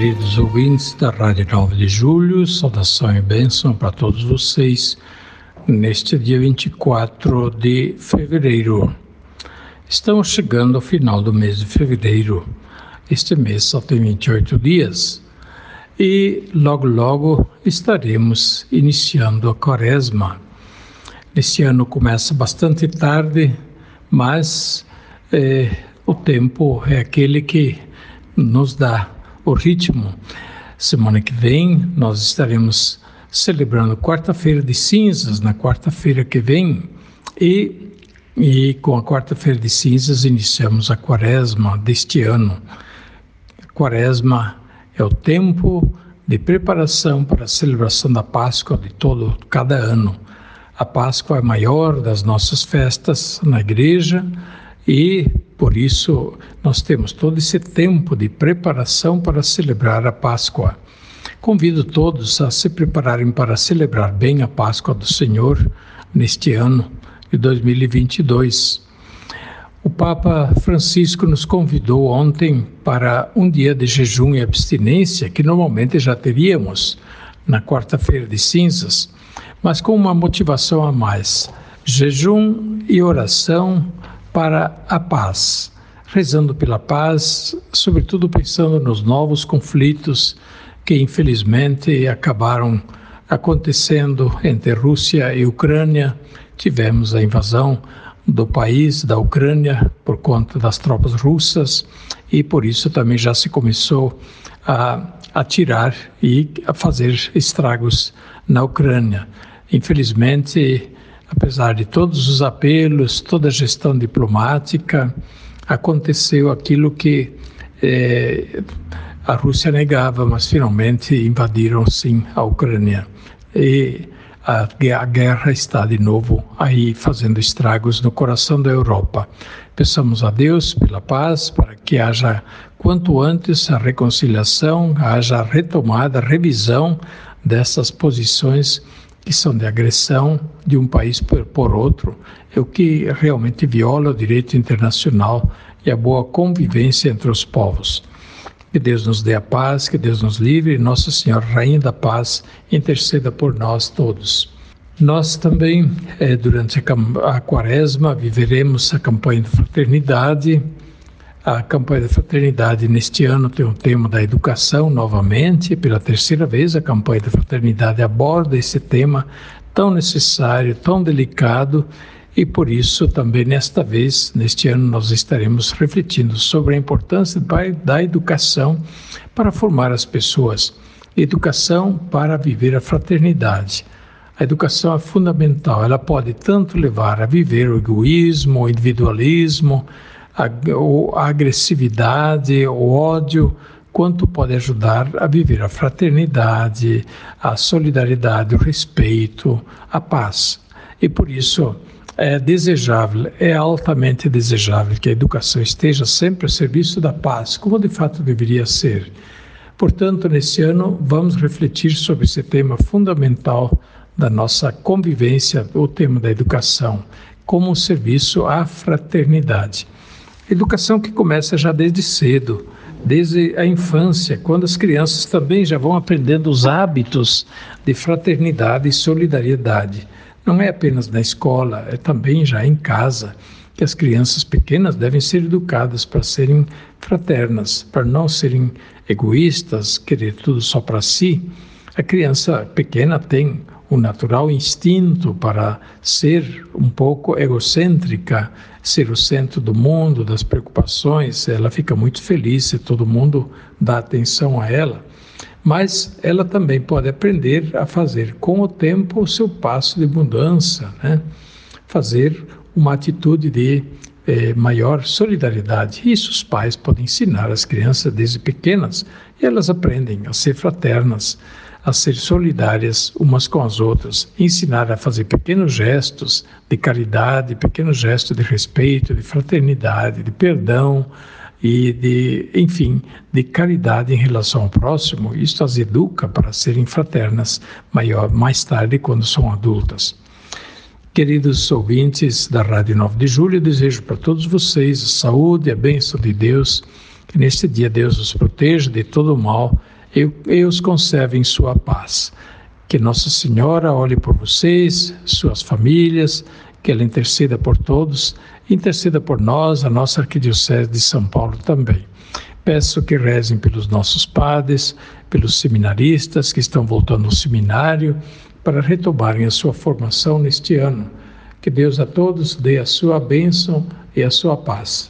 Queridos ouvintes da Rádio 9 de Julho, saudação e bênção para todos vocês neste dia 24 de fevereiro. Estamos chegando ao final do mês de fevereiro. Este mês só tem 28 dias e logo, logo estaremos iniciando a quaresma. Este ano começa bastante tarde, mas é, o tempo é aquele que nos dá o ritmo. Semana que vem nós estaremos celebrando quarta-feira de cinzas, na quarta-feira que vem, e, e com a quarta-feira de cinzas iniciamos a quaresma deste ano. Quaresma é o tempo de preparação para a celebração da Páscoa de todo cada ano. A Páscoa é a maior das nossas festas na igreja e por isso nós temos todo esse tempo de preparação para celebrar a Páscoa. Convido todos a se prepararem para celebrar bem a Páscoa do Senhor neste ano de 2022. O Papa Francisco nos convidou ontem para um dia de jejum e abstinência que normalmente já teríamos na quarta-feira de cinzas, mas com uma motivação a mais: jejum e oração para a paz, rezando pela paz, sobretudo pensando nos novos conflitos que infelizmente acabaram acontecendo entre Rússia e Ucrânia. Tivemos a invasão do país, da Ucrânia, por conta das tropas russas, e por isso também já se começou a atirar e a fazer estragos na Ucrânia. Infelizmente, apesar de todos os apelos, toda a gestão diplomática, aconteceu aquilo que eh, a Rússia negava, mas finalmente invadiram sim a Ucrânia. E a, a guerra está de novo aí fazendo estragos no coração da Europa. Peçamos a Deus pela paz, para que haja quanto antes a reconciliação, haja a retomada, a revisão dessas posições que são de agressão de um país por, por outro, é o que realmente viola o direito internacional e a boa convivência entre os povos. Que Deus nos dê a paz, que Deus nos livre, e Nossa Senhora, Rainha da Paz, interceda por nós todos. Nós também, eh, durante a, a quaresma, viveremos a campanha de fraternidade, a campanha da fraternidade neste ano tem o tema da educação novamente, pela terceira vez a campanha da fraternidade aborda esse tema tão necessário, tão delicado. E por isso também nesta vez, neste ano, nós estaremos refletindo sobre a importância da educação para formar as pessoas, educação para viver a fraternidade. A educação é fundamental, ela pode tanto levar a viver o egoísmo, o individualismo, a, a agressividade, o ódio, quanto pode ajudar a viver a fraternidade, a solidariedade, o respeito, a paz. E por isso é desejável, é altamente desejável que a educação esteja sempre a serviço da paz, como de fato deveria ser. Portanto, nesse ano, vamos refletir sobre esse tema fundamental da nossa convivência, o tema da educação, como um serviço à fraternidade. Educação que começa já desde cedo, desde a infância, quando as crianças também já vão aprendendo os hábitos de fraternidade e solidariedade. Não é apenas na escola, é também já em casa que as crianças pequenas devem ser educadas para serem fraternas, para não serem egoístas, querer tudo só para si. A criança pequena tem o natural instinto para ser um pouco egocêntrica, ser o centro do mundo, das preocupações, ela fica muito feliz se todo mundo dá atenção a ela. Mas ela também pode aprender a fazer com o tempo o seu passo de mudança, né? fazer uma atitude de eh, maior solidariedade. Isso os pais podem ensinar às crianças desde pequenas e elas aprendem a ser fraternas, a ser solidárias umas com as outras, ensinar a fazer pequenos gestos de caridade, pequenos gestos de respeito, de fraternidade, de perdão e de, enfim, de caridade em relação ao próximo. Isto as educa para serem fraternas maior, mais tarde quando são adultas. Queridos ouvintes da Rádio 9 de Julho, desejo para todos vocês a saúde a bênção de Deus, que neste dia Deus os proteja de todo o mal e os conserve em sua paz. Que Nossa Senhora olhe por vocês, suas famílias, que ela interceda por todos, interceda por nós, a nossa Arquidiocese de São Paulo também. Peço que rezem pelos nossos padres, pelos seminaristas que estão voltando ao seminário, para retomarem a sua formação neste ano. Que Deus a todos dê a sua bênção e a sua paz.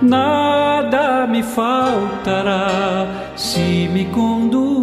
nada me faltará se me conduz